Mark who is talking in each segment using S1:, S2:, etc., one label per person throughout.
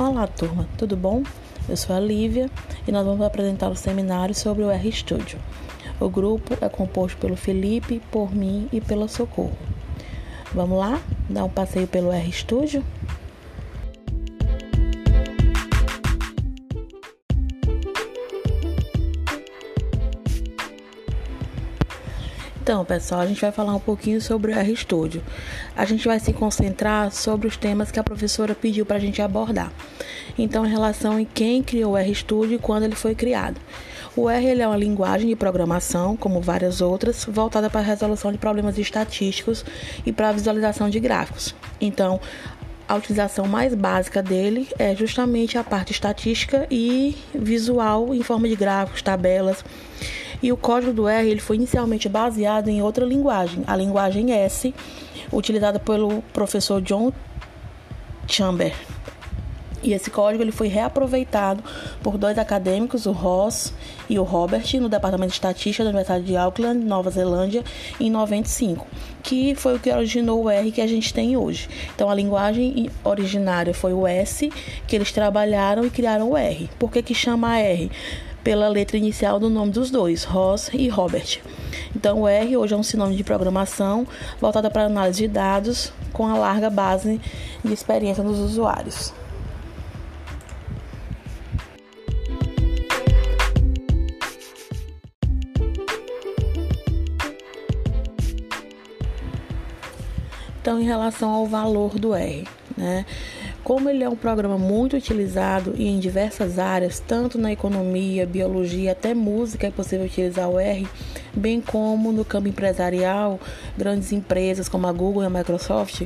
S1: Olá, turma, tudo bom? Eu sou a Lívia e nós vamos apresentar o seminário sobre o RStudio. O grupo é composto pelo Felipe, por mim e pela Socorro. Vamos lá? Dar um passeio pelo RStudio? Então, pessoal, a gente vai falar um pouquinho sobre o RStudio. A gente vai se concentrar sobre os temas que a professora pediu para a gente abordar. Então, em relação em quem criou o RStudio e quando ele foi criado. O R é uma linguagem de programação, como várias outras, voltada para a resolução de problemas estatísticos e para a visualização de gráficos. Então, a utilização mais básica dele é justamente a parte estatística e visual em forma de gráficos, tabelas. E o código do R ele foi inicialmente baseado em outra linguagem, a linguagem S, utilizada pelo professor John Chamber. E esse código ele foi reaproveitado por dois acadêmicos, o Ross e o Robert, no Departamento de Estatística da Universidade de Auckland, Nova Zelândia, em 95, que foi o que originou o R que a gente tem hoje. Então, a linguagem originária foi o S, que eles trabalharam e criaram o R. Por que, que chama R? Pela letra inicial do nome dos dois, Ross e Robert. Então, o R hoje é um sinônimo de programação voltada para análise de dados com a larga base de experiência dos usuários. Então, em relação ao valor do R, né? Como ele é um programa muito utilizado e em diversas áreas, tanto na economia, biologia, até música é possível utilizar o R, bem como no campo empresarial, grandes empresas como a Google e a Microsoft.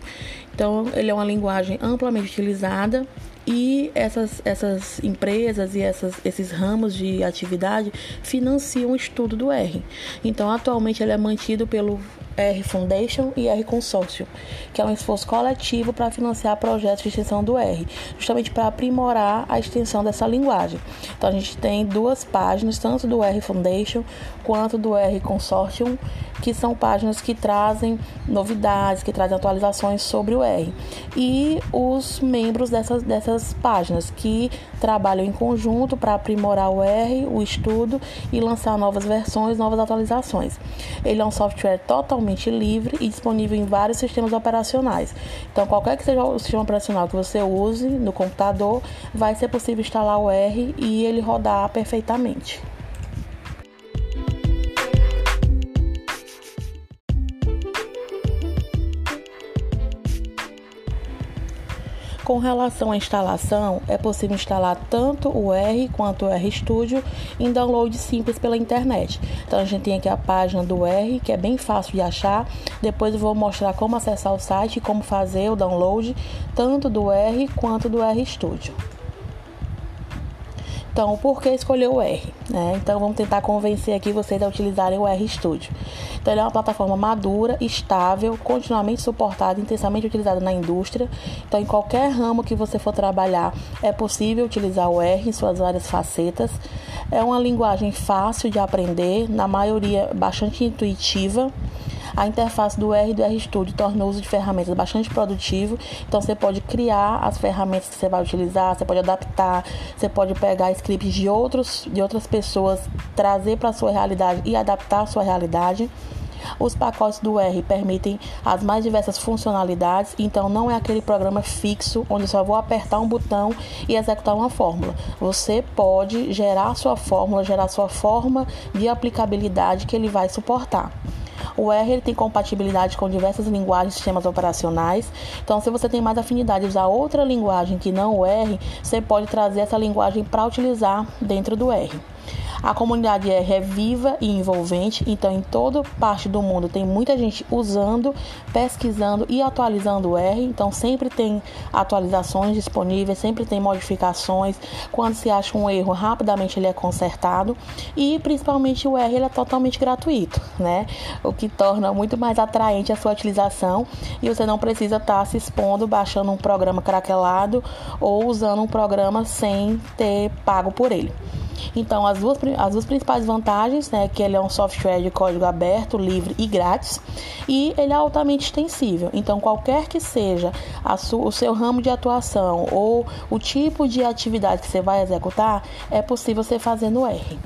S1: Então, ele é uma linguagem amplamente utilizada e essas, essas empresas e essas, esses ramos de atividade financiam o estudo do R. Então, atualmente, ele é mantido pelo R Foundation e R Consortium, que é um esforço coletivo para financiar projetos de extensão do R, justamente para aprimorar a extensão dessa linguagem. Então a gente tem duas páginas, tanto do R Foundation quanto do R Consortium, que são páginas que trazem novidades, que trazem atualizações sobre o R. E os membros dessas, dessas páginas que trabalham em conjunto para aprimorar o R, o estudo e lançar novas versões, novas atualizações. Ele é um software totalmente livre e disponível em vários sistemas operacionais. Então, qualquer que seja o sistema operacional que você use no computador, vai ser possível instalar o R e ele rodar perfeitamente. Com relação à instalação, é possível instalar tanto o R quanto o RStudio em download simples pela internet. Então a gente tem aqui a página do R, que é bem fácil de achar. Depois eu vou mostrar como acessar o site e como fazer o download tanto do R quanto do RStudio. Então, por que escolher o R? Né? Então, vamos tentar convencer aqui vocês a utilizarem o RStudio. Então, ele é uma plataforma madura, estável, continuamente suportada, intensamente utilizada na indústria. Então, em qualquer ramo que você for trabalhar, é possível utilizar o R em suas várias facetas. É uma linguagem fácil de aprender, na maioria bastante intuitiva. A interface do R e do RStudio torna o uso de ferramentas bastante produtivo. Então você pode criar as ferramentas que você vai utilizar, você pode adaptar, você pode pegar scripts de outros de outras pessoas, trazer para a sua realidade e adaptar a sua realidade. Os pacotes do R permitem as mais diversas funcionalidades, então não é aquele programa fixo onde só vou apertar um botão e executar uma fórmula. Você pode gerar sua fórmula, gerar sua forma de aplicabilidade que ele vai suportar. O R tem compatibilidade com diversas linguagens e sistemas operacionais. Então, se você tem mais afinidade de usar outra linguagem que não o R, você pode trazer essa linguagem para utilizar dentro do R. A comunidade R é viva e envolvente, então em toda parte do mundo tem muita gente usando, pesquisando e atualizando o R. Então sempre tem atualizações disponíveis, sempre tem modificações. Quando se acha um erro, rapidamente ele é consertado e principalmente o R ele é totalmente gratuito, né? O que torna muito mais atraente a sua utilização e você não precisa estar tá se expondo baixando um programa craquelado ou usando um programa sem ter pago por ele. Então, as duas, as duas principais vantagens, né, que ele é um software de código aberto, livre e grátis, e ele é altamente extensível. Então, qualquer que seja o seu ramo de atuação ou o tipo de atividade que você vai executar, é possível você fazer no R.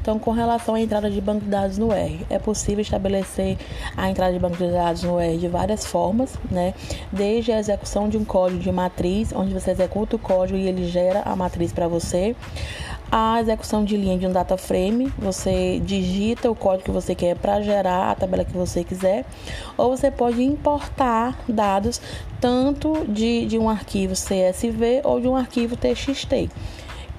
S1: Então, com relação à entrada de banco de dados no R, é possível estabelecer a entrada de banco de dados no R de várias formas, né? Desde a execução de um código de matriz, onde você executa o código e ele gera a matriz para você, a execução de linha de um data frame, você digita o código que você quer para gerar a tabela que você quiser, ou você pode importar dados tanto de, de um arquivo CSV ou de um arquivo TXT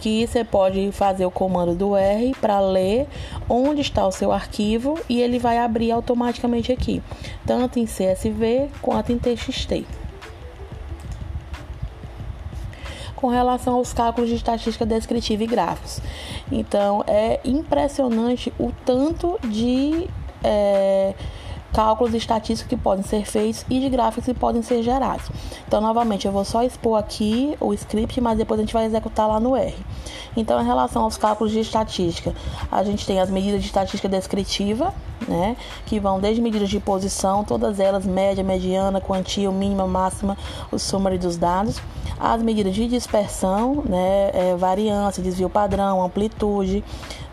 S1: que você pode fazer o comando do R para ler onde está o seu arquivo e ele vai abrir automaticamente aqui, tanto em CSV quanto em TXT. com relação aos cálculos de estatística descritiva e gráficos. Então, é impressionante o tanto de é, cálculos estatísticos que podem ser feitos e de gráficos que podem ser gerados. Então, novamente, eu vou só expor aqui o script, mas depois a gente vai executar lá no R. Então, em relação aos cálculos de estatística, a gente tem as medidas de estatística descritiva, né, que vão desde medidas de posição, todas elas média, mediana, quantia, mínima, máxima, o summary dos dados, as medidas de dispersão, né, é, variância, desvio padrão, amplitude,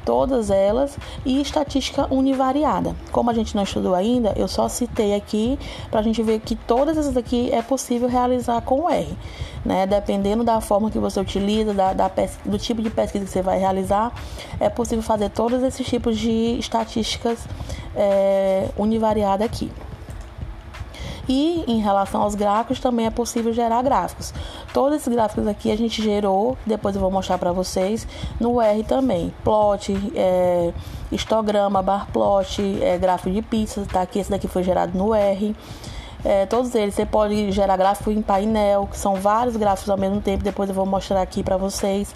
S1: todas elas, e estatística univariada. Como a gente não estudou ainda, eu só citei aqui para a gente ver que todas essas aqui é possível realizar com o R. Né? Dependendo da forma que você utiliza, da, da do tipo de pesquisa que você vai realizar, é possível fazer todos esses tipos de estatísticas é, univariada aqui. E em relação aos gráficos, também é possível gerar gráficos. Todos esses gráficos aqui a gente gerou, depois eu vou mostrar para vocês, no R também. Plot, é, histograma, bar plot, é, gráfico de pizza, tá aqui, esse daqui foi gerado no R. É, todos eles, você pode gerar gráfico em painel, que são vários gráficos ao mesmo tempo, depois eu vou mostrar aqui para vocês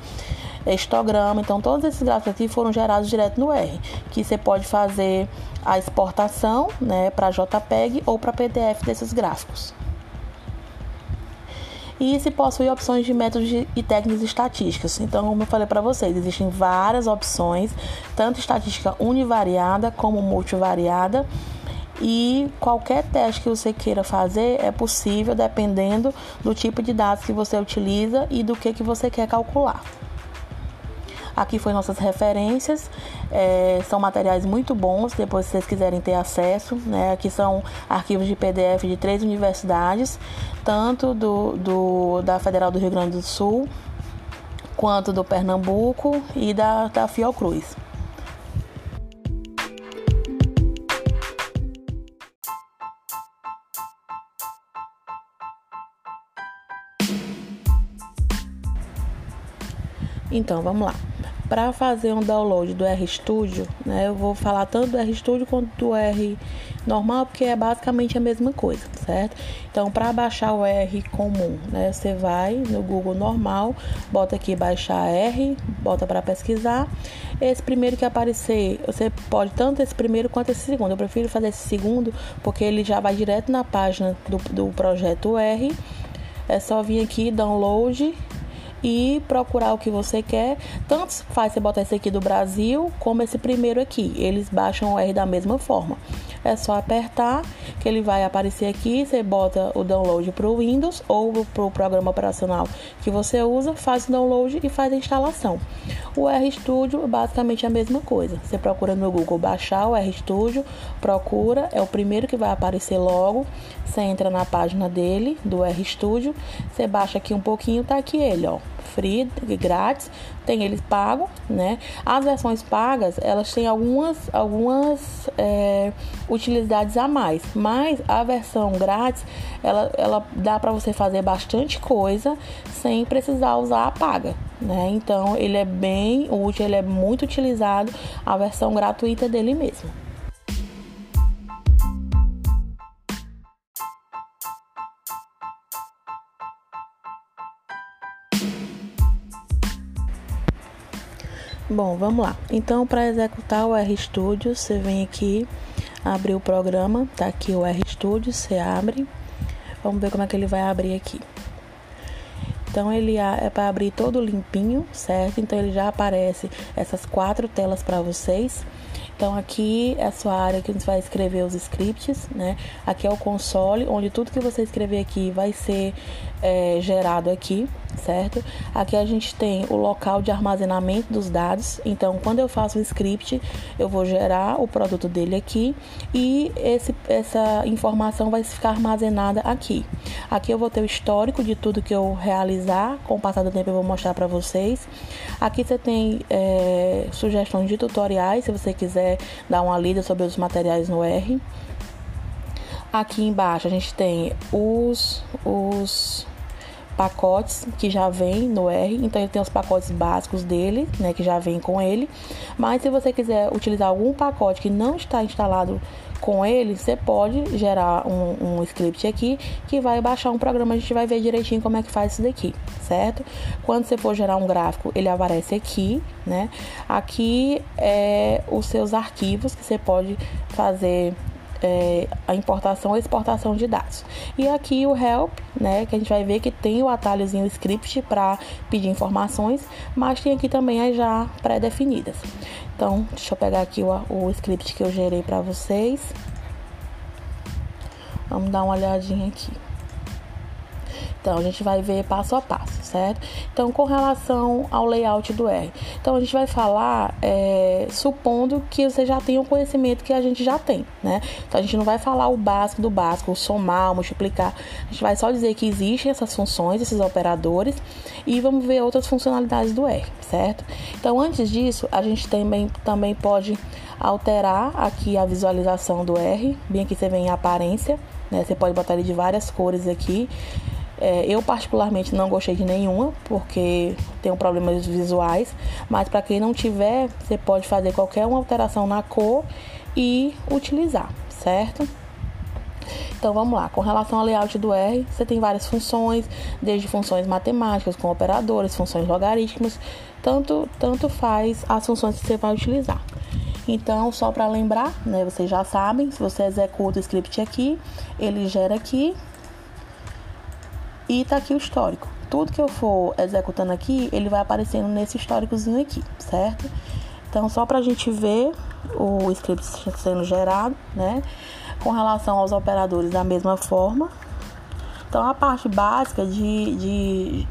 S1: histograma. Então, todos esses gráficos aqui foram gerados direto no R, que você pode fazer a exportação né, para JPEG ou para PDF desses gráficos. E se possui opções de métodos e técnicas estatísticas. Então, como eu falei para vocês, existem várias opções, tanto estatística univariada como multivariada. E qualquer teste que você queira fazer é possível dependendo do tipo de dados que você utiliza e do que, que você quer calcular. Aqui foi nossas referências, é, são materiais muito bons, depois se vocês quiserem ter acesso. Né? Aqui são arquivos de PDF de três universidades, tanto do, do, da Federal do Rio Grande do Sul, quanto do Pernambuco e da, da Fiocruz. Então, vamos lá. Para fazer um download do RStudio, né, eu vou falar tanto do RStudio quanto do R normal, porque é basicamente a mesma coisa, certo? Então, para baixar o R comum, né, você vai no Google normal, bota aqui baixar R, bota para pesquisar. Esse primeiro que aparecer, você pode tanto esse primeiro quanto esse segundo. Eu prefiro fazer esse segundo, porque ele já vai direto na página do, do projeto R. É só vir aqui, download e procurar o que você quer. Tanto faz você botar esse aqui do Brasil como esse primeiro aqui. Eles baixam o R da mesma forma. É só apertar que ele vai aparecer aqui. Você bota o download para o Windows ou para o programa operacional que você usa, faz o download e faz a instalação. O RStudio é basicamente a mesma coisa. Você procura no Google baixar o RStudio, procura, é o primeiro que vai aparecer logo. Você entra na página dele, do RStudio, você baixa aqui um pouquinho, tá aqui ele, ó free, grátis, tem eles pagos, né? As versões pagas, elas têm algumas, algumas é, utilidades a mais, mas a versão grátis, ela, ela dá para você fazer bastante coisa sem precisar usar a paga, né? Então, ele é bem útil, ele é muito utilizado, a versão gratuita dele mesmo. Bom, vamos lá. Então, para executar o RStudio, você vem aqui, abrir o programa, tá aqui o RStudio, você abre. Vamos ver como é que ele vai abrir aqui. Então ele é para abrir todo limpinho, certo? Então ele já aparece essas quatro telas para vocês. Então aqui é a sua área que a gente vai escrever os scripts, né? Aqui é o console, onde tudo que você escrever aqui vai ser é, gerado aqui, certo? Aqui a gente tem o local de armazenamento dos dados. Então, quando eu faço o script, eu vou gerar o produto dele aqui e esse, essa informação vai ficar armazenada aqui. Aqui eu vou ter o histórico de tudo que eu realizar. Com o passar do tempo eu vou mostrar para vocês. Aqui você tem é, sugestões de tutoriais, se você quiser dar uma lida sobre os materiais no R. Aqui embaixo a gente tem os, os pacotes que já vem no R, então ele tem os pacotes básicos dele, né, que já vem com ele. Mas se você quiser utilizar algum pacote que não está instalado com ele, você pode gerar um, um, script aqui que vai baixar um programa. A gente vai ver direitinho como é que faz isso daqui, certo? Quando você for gerar um gráfico, ele aparece aqui, né? Aqui é os seus arquivos que você pode fazer é, a importação e exportação de dados. E aqui o help, né, que a gente vai ver que tem o atalhozinho script para pedir informações, mas tem aqui também as já pré-definidas. Então, deixa eu pegar aqui o, o script que eu gerei para vocês. Vamos dar uma olhadinha aqui. Então, a gente vai ver passo a passo, certo? Então, com relação ao layout do R. Então, a gente vai falar é, supondo que você já tenha o conhecimento que a gente já tem, né? Então, a gente não vai falar o básico do básico, somar, multiplicar. A gente vai só dizer que existem essas funções, esses operadores, e vamos ver outras funcionalidades do R, certo? Então, antes disso, a gente também, também pode alterar aqui a visualização do R. Bem aqui você vem em aparência, né? Você pode botar ele de várias cores aqui. É, eu, particularmente, não gostei de nenhuma, porque tem problemas visuais. Mas, para quem não tiver, você pode fazer qualquer uma alteração na cor e utilizar, certo? Então vamos lá, com relação ao layout do R, você tem várias funções, desde funções matemáticas com operadores, funções logarítmicas, tanto, tanto faz as funções que você vai utilizar. Então, só para lembrar, né, vocês já sabem, se você executa o script aqui, ele gera aqui e tá aqui o histórico. Tudo que eu for executando aqui, ele vai aparecendo nesse históricozinho aqui, certo? Então, só para a gente ver o script sendo gerado, né? Com relação aos operadores, da mesma forma. Então, a parte básica de, de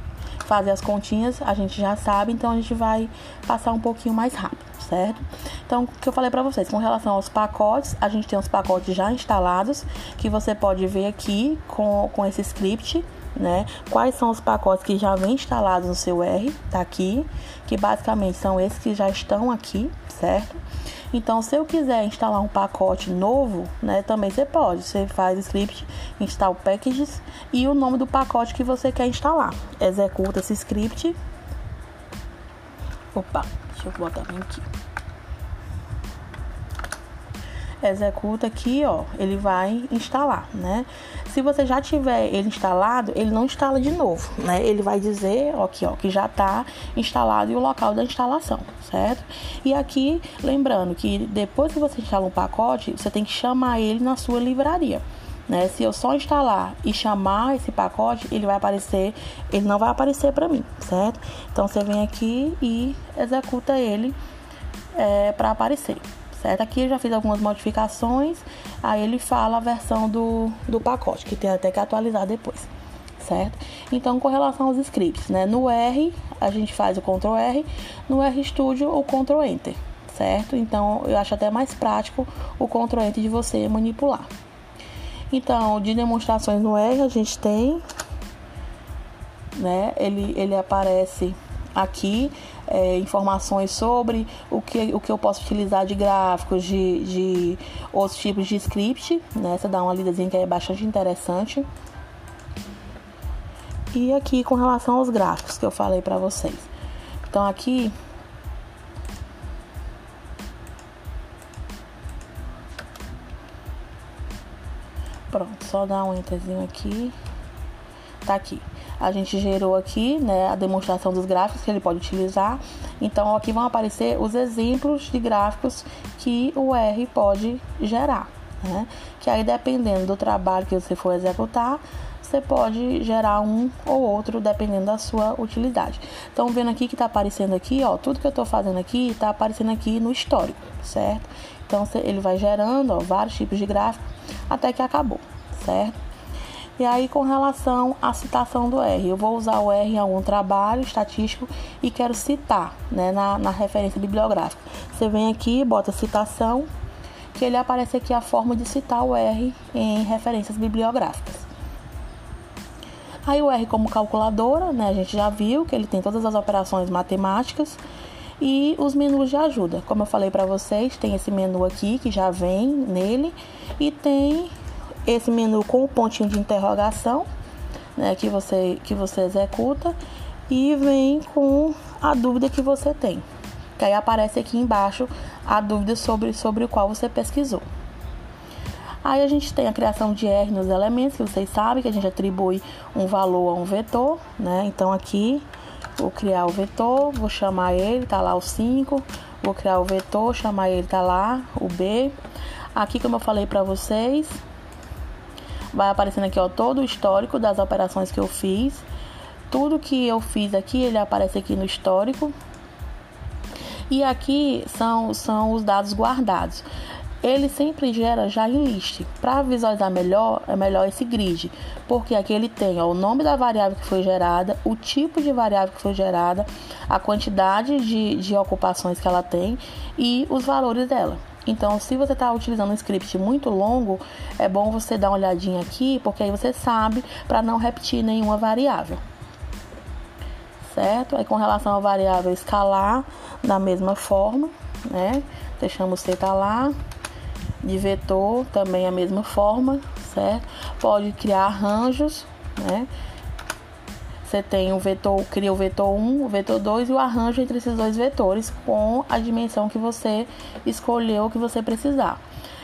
S1: fazer as continhas, a gente já sabe, então a gente vai passar um pouquinho mais rápido, certo? Então, o que eu falei para vocês, com relação aos pacotes, a gente tem os pacotes já instalados, que você pode ver aqui com, com esse script, né? Quais são os pacotes que já vem instalados no seu R, tá aqui, que basicamente são esses que já estão aqui, certo? Então, se eu quiser instalar um pacote novo, né, também você pode. Você faz script, install packages e o nome do pacote que você quer instalar. Executa esse script. Opa, deixa eu botar bem aqui executa aqui, ó, ele vai instalar, né? Se você já tiver ele instalado, ele não instala de novo, né? Ele vai dizer, ó, aqui, ó, que já está instalado e o local da instalação, certo? E aqui, lembrando que depois que você instala um pacote, você tem que chamar ele na sua livraria. Né? Se eu só instalar e chamar esse pacote, ele vai aparecer, ele não vai aparecer para mim, certo? Então você vem aqui e executa ele é, para aparecer certo? Aqui eu já fiz algumas modificações, aí ele fala a versão do, do pacote, que tem até que atualizar depois, certo? Então, com relação aos scripts, né? No R, a gente faz o Ctrl R, no R Studio, o Ctrl Enter, certo? Então, eu acho até mais prático o Ctrl Enter de você manipular. Então, de demonstrações no R, a gente tem, né? Ele, ele aparece aqui é, informações sobre o que, o que eu posso utilizar de gráficos, de, de outros tipos de script, né? Você dá uma lidazinha que é bastante interessante. E aqui com relação aos gráficos que eu falei para vocês. Então aqui Pronto, só dar um enterzinho aqui. Tá aqui a gente gerou aqui né, a demonstração dos gráficos que ele pode utilizar. Então, aqui vão aparecer os exemplos de gráficos que o R pode gerar, né? Que aí dependendo do trabalho que você for executar, você pode gerar um ou outro dependendo da sua utilidade. Então, vendo aqui que está aparecendo aqui, ó, tudo que eu estou fazendo aqui está aparecendo aqui no histórico, certo? Então, ele vai gerando ó, vários tipos de gráfico até que acabou, certo? E aí, com relação à citação do R, eu vou usar o R em algum trabalho estatístico e quero citar né, na, na referência bibliográfica. Você vem aqui, bota citação, que ele aparece aqui a forma de citar o R em referências bibliográficas. Aí o R como calculadora, né, a gente já viu que ele tem todas as operações matemáticas e os menus de ajuda. Como eu falei para vocês, tem esse menu aqui que já vem nele e tem esse menu com o pontinho de interrogação, né, que você que você executa e vem com a dúvida que você tem. Que aí aparece aqui embaixo a dúvida sobre sobre o qual você pesquisou. Aí a gente tem a criação de R nos elementos, que vocês sabem que a gente atribui um valor a um vetor, né? Então aqui vou criar o vetor, vou chamar ele, tá lá o 5, vou criar o vetor, chamar ele, tá lá o B. Aqui, como eu falei para vocês, vai aparecendo aqui ó, todo o histórico das operações que eu fiz. Tudo que eu fiz aqui, ele aparece aqui no histórico. E aqui são, são os dados guardados ele sempre gera já em list. Para visualizar melhor, é melhor esse grid, porque aqui ele tem ó, o nome da variável que foi gerada, o tipo de variável que foi gerada, a quantidade de, de ocupações que ela tem e os valores dela. Então, se você está utilizando um script muito longo, é bom você dar uma olhadinha aqui, porque aí você sabe para não repetir nenhuma variável. Certo? Aí, com relação à variável escalar, da mesma forma, né? Deixamos C tá lá, de vetor também a mesma forma, certo? Pode criar arranjos, né? Você tem o vetor, cria o vetor 1, o vetor 2 e o arranjo entre esses dois vetores com a dimensão que você escolheu que você precisar.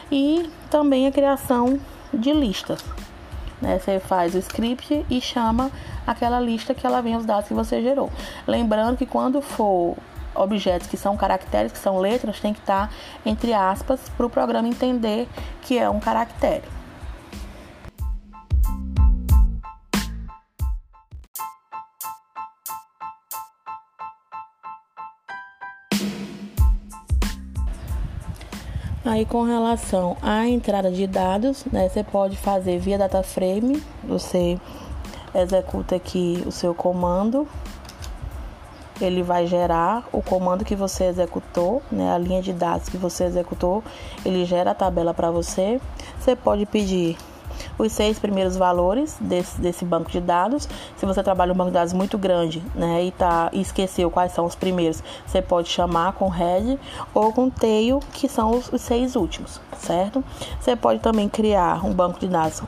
S1: E também a criação de listas. Né? Você faz o script e chama aquela lista que ela vem os dados que você gerou. Lembrando que quando for objetos que são caracteres, que são letras, tem que estar entre aspas para o programa entender que é um caractere. Aí com relação à entrada de dados, né, você pode fazer via data frame, você executa aqui o seu comando ele vai gerar o comando que você executou, né, a linha de dados que você executou, ele gera a tabela para você. Você pode pedir os seis primeiros valores desse, desse banco de dados. Se você trabalha um banco de dados muito grande né, e, tá, esqueceu quais são os primeiros, você pode chamar com head ou com tail, que são os, os seis últimos, certo? Você pode também criar um banco de dados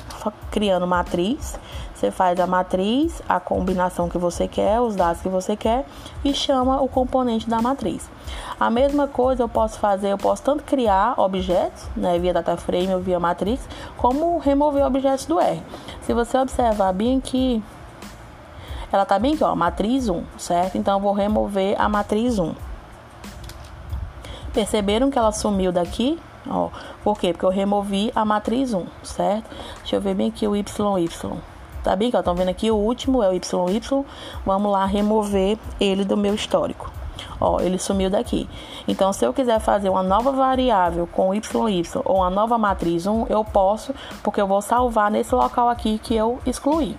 S1: criando matriz. Você faz a matriz, a combinação que você quer, os dados que você quer e chama o componente da matriz. A mesma coisa eu posso fazer, eu posso tanto criar objetos, né, via data frame ou via matrix, como remover objetos do R. Se você observar bem aqui, ela tá bem aqui, ó, matriz 1, certo? Então eu vou remover a matriz 1. Perceberam que ela sumiu daqui? Ó, por quê? Porque eu removi a matriz 1, certo? Deixa eu ver bem aqui o YY. Tá bem? Estão vendo aqui o último é o YY. Vamos lá remover ele do meu histórico. Ó, ele sumiu daqui. Então, se eu quiser fazer uma nova variável com YY ou uma nova matriz 1, eu posso, porque eu vou salvar nesse local aqui que eu excluí.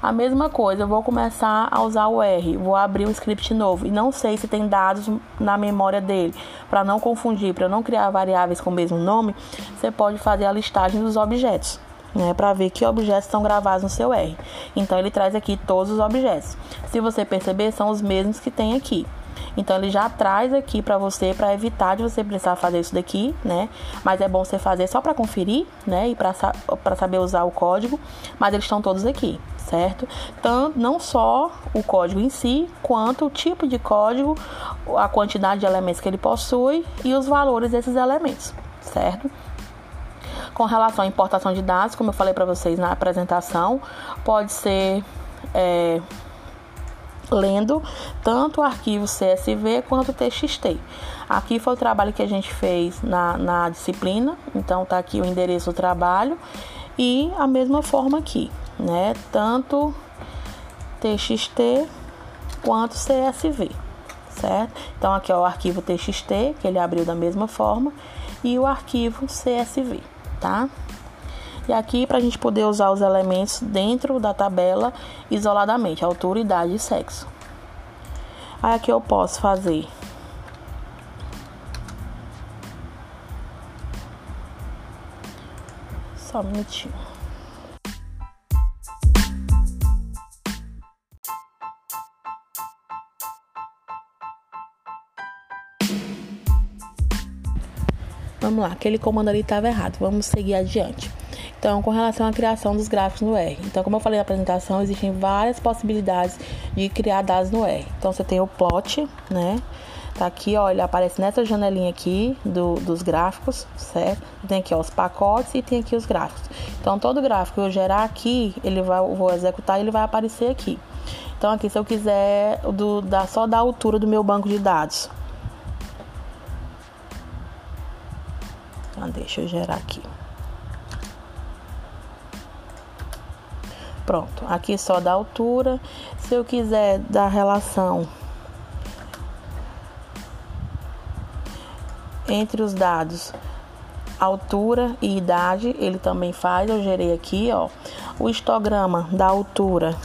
S1: A mesma coisa, eu vou começar a usar o R, vou abrir um script novo e não sei se tem dados na memória dele. Para não confundir, para não criar variáveis com o mesmo nome, você pode fazer a listagem dos objetos né, para ver que objetos estão gravados no seu R. Então ele traz aqui todos os objetos. Se você perceber, são os mesmos que tem aqui. Então ele já traz aqui para você para evitar de você precisar fazer isso daqui, né? Mas é bom você fazer só para conferir, né? E para saber usar o código, mas eles estão todos aqui, certo? Então, não só o código em si, quanto o tipo de código, a quantidade de elementos que ele possui e os valores desses elementos, certo? Com relação à importação de dados, como eu falei para vocês na apresentação, pode ser é, lendo tanto o arquivo CSV quanto o TXT. Aqui foi o trabalho que a gente fez na, na disciplina, então tá aqui o endereço do trabalho e a mesma forma aqui, né? Tanto TXT quanto CSV, certo? Então aqui é o arquivo TXT, que ele abriu da mesma forma, e o arquivo CSV, tá? E aqui para a gente poder usar os elementos dentro da tabela isoladamente, altura, idade e sexo. Aí aqui eu posso fazer só um minutinho. Vamos lá, aquele comando ali estava errado. Vamos seguir adiante. Então, com relação à criação dos gráficos no R. Então, como eu falei na apresentação, existem várias possibilidades de criar dados no R. Então, você tem o plot, né? Tá aqui, ó, ele aparece nessa janelinha aqui do, dos gráficos, certo? Tem aqui ó, os pacotes e tem aqui os gráficos. Então, todo gráfico que eu gerar aqui, ele vai, eu vou executar e ele vai aparecer aqui. Então, aqui, se eu quiser do, da, só da altura do meu banco de dados. Então, deixa eu gerar aqui. Pronto, aqui só da altura. Se eu quiser da relação entre os dados altura e idade, ele também faz. Eu gerei aqui, ó, o histograma da altura.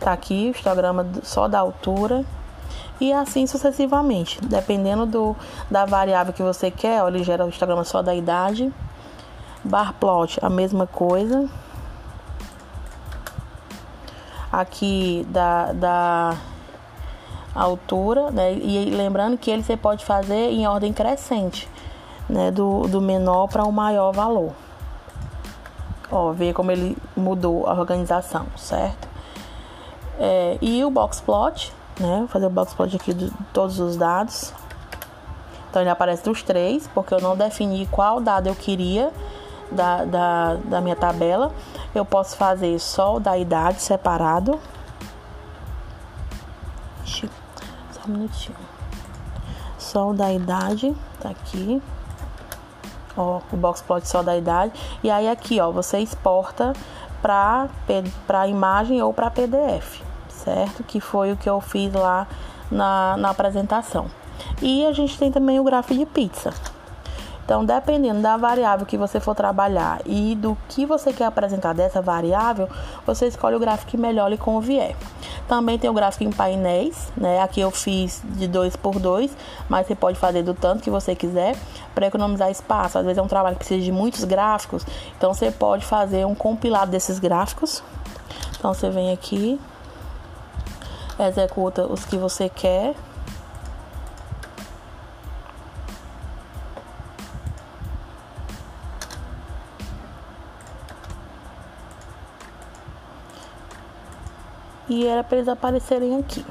S1: Tá aqui o histograma só da altura e assim sucessivamente, dependendo do da variável que você quer, ele gera o histograma só da idade. Bar plot, a mesma coisa. Aqui da, da altura, né? E lembrando que ele você pode fazer em ordem crescente, né? Do, do menor para o maior valor. Ó, ver como ele mudou a organização, certo? É, e o box plot, né? Vou fazer o plot aqui de todos os dados. Então ele aparece dos três, porque eu não defini qual dado eu queria da, da, da minha tabela. Eu posso fazer só o da idade separado. Só um minutinho. Só o da idade, tá aqui. Ó, o box plot só da idade. E aí aqui, ó, você exporta para para imagem ou para PDF, certo? Que foi o que eu fiz lá na, na apresentação. E a gente tem também o gráfico de pizza. Então, dependendo da variável que você for trabalhar e do que você quer apresentar dessa variável, você escolhe o gráfico que melhor lhe convier. Também tem o gráfico em painéis, né? Aqui eu fiz de 2 por 2, mas você pode fazer do tanto que você quiser para economizar espaço. Às vezes é um trabalho que precisa de muitos gráficos, então você pode fazer um compilado desses gráficos. Então você vem aqui, executa os que você quer e era para eles aparecerem aqui.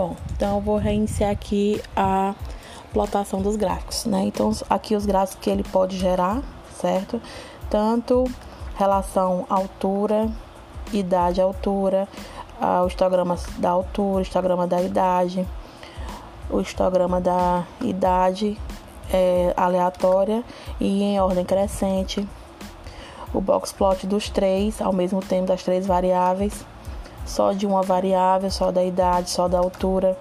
S1: Bom, então eu vou reiniciar aqui a plotação dos gráficos, né? Então aqui os gráficos que ele pode gerar, certo? Tanto relação altura, idade, altura, o histograma da altura, o histograma da idade, o histograma da idade é, aleatória e em ordem crescente, o box plot dos três, ao mesmo tempo das três variáveis, só de uma variável, só da idade, só da altura,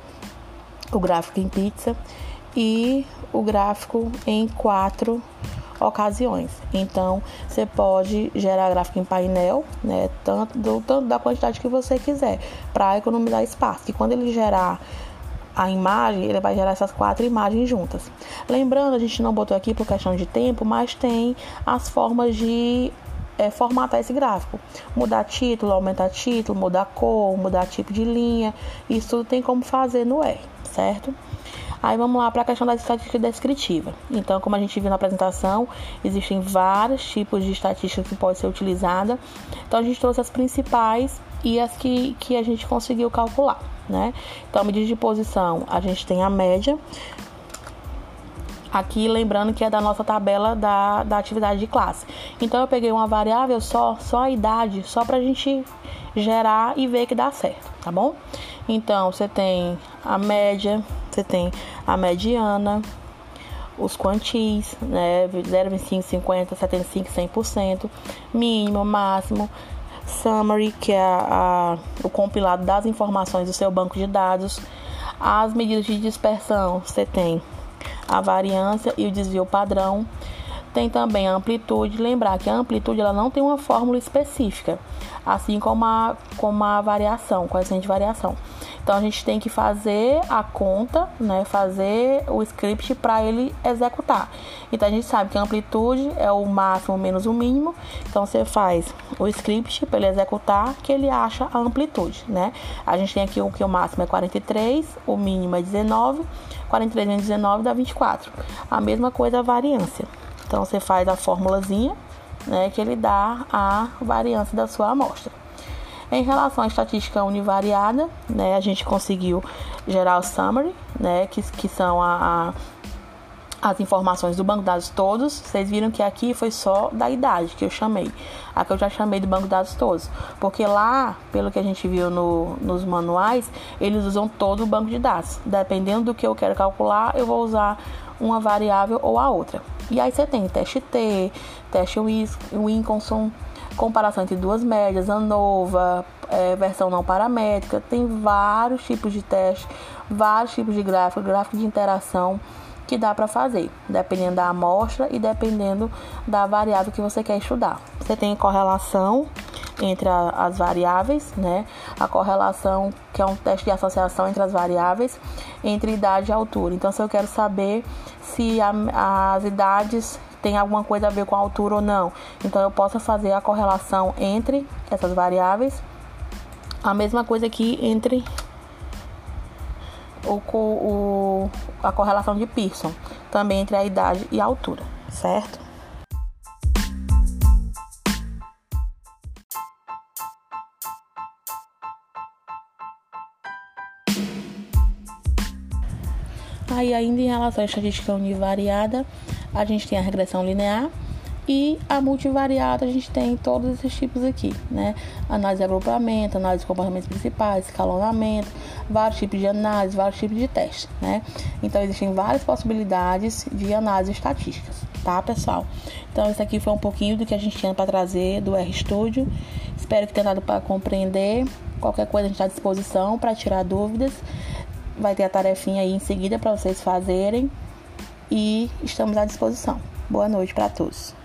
S1: o gráfico em pizza e o gráfico em quatro ocasiões. Então, você pode gerar gráfico em painel, né, tanto, do, tanto da quantidade que você quiser, para economizar espaço. E quando ele gerar a imagem, ele vai gerar essas quatro imagens juntas. Lembrando, a gente não botou aqui por questão de tempo, mas tem as formas de é, formatar esse gráfico. Mudar título, aumentar título, mudar cor, mudar tipo de linha. Isso tudo tem como fazer no R, certo? Aí vamos lá para a questão da estatística descritiva. Então, como a gente viu na apresentação, existem vários tipos de estatística que pode ser utilizada. Então, a gente trouxe as principais e as que, que a gente conseguiu calcular, né? Então, medida de posição, a gente tem a média. Aqui, lembrando que é da nossa tabela da, da atividade de classe. Então, eu peguei uma variável só, só a idade, só pra gente gerar e ver que dá certo, tá bom? Então, você tem a média, você tem a mediana, os quantis, né? 0,25, 50, 75, 100%, mínimo, máximo, summary, que é a, a, o compilado das informações do seu banco de dados, as medidas de dispersão, você tem a variância e o desvio padrão, tem também a amplitude, lembrar que a amplitude ela não tem uma fórmula específica, assim como a, como a variação, coeficiente de variação. Então a gente tem que fazer a conta, né, fazer o script para ele executar. Então a gente sabe que a amplitude é o máximo menos o mínimo. Então você faz o script para ele executar que ele acha a amplitude, né? A gente tem aqui o que o máximo é 43, o mínimo é 19, 43 menos 19 dá 24. A mesma coisa a variância. Então você faz a formulazinha, né, que ele dá a variância da sua amostra. Em relação à estatística univariada, né, a gente conseguiu gerar o summary, né, que, que são a, a, as informações do banco de dados todos. Vocês viram que aqui foi só da idade que eu chamei. Aqui eu já chamei do banco de dados todos. Porque lá, pelo que a gente viu no, nos manuais, eles usam todo o banco de dados. Dependendo do que eu quero calcular, eu vou usar uma variável ou a outra. E aí você tem teste T, teste Winconson, comparação entre duas médias, ANOVA, é, versão não paramétrica, tem vários tipos de teste, vários tipos de gráfico, gráfico de interação que dá para fazer, dependendo da amostra e dependendo da variável que você quer estudar. Você tem correlação entre a, as variáveis, né? A correlação, que é um teste de associação entre as variáveis, entre idade e altura. Então, se eu quero saber se a, as idades tem alguma coisa a ver com a altura ou não. Então eu posso fazer a correlação entre essas variáveis. A mesma coisa aqui entre o, o, a correlação de Pearson, também entre a idade e a altura, certo? Aí ainda em relação à estatística univariada, a gente tem a regressão linear e a multivariada a gente tem todos esses tipos aqui, né? Análise de agrupamento, análise de comportamentos principais, escalonamento, vários tipos de análise, vários tipos de testes, né? Então existem várias possibilidades de análise estatísticas, tá, pessoal? Então esse aqui foi um pouquinho do que a gente tinha para trazer do RStudio. Espero que tenha dado para compreender. Qualquer coisa a gente está à disposição para tirar dúvidas. Vai ter a tarefinha aí em seguida para vocês fazerem e estamos à disposição. Boa noite para todos.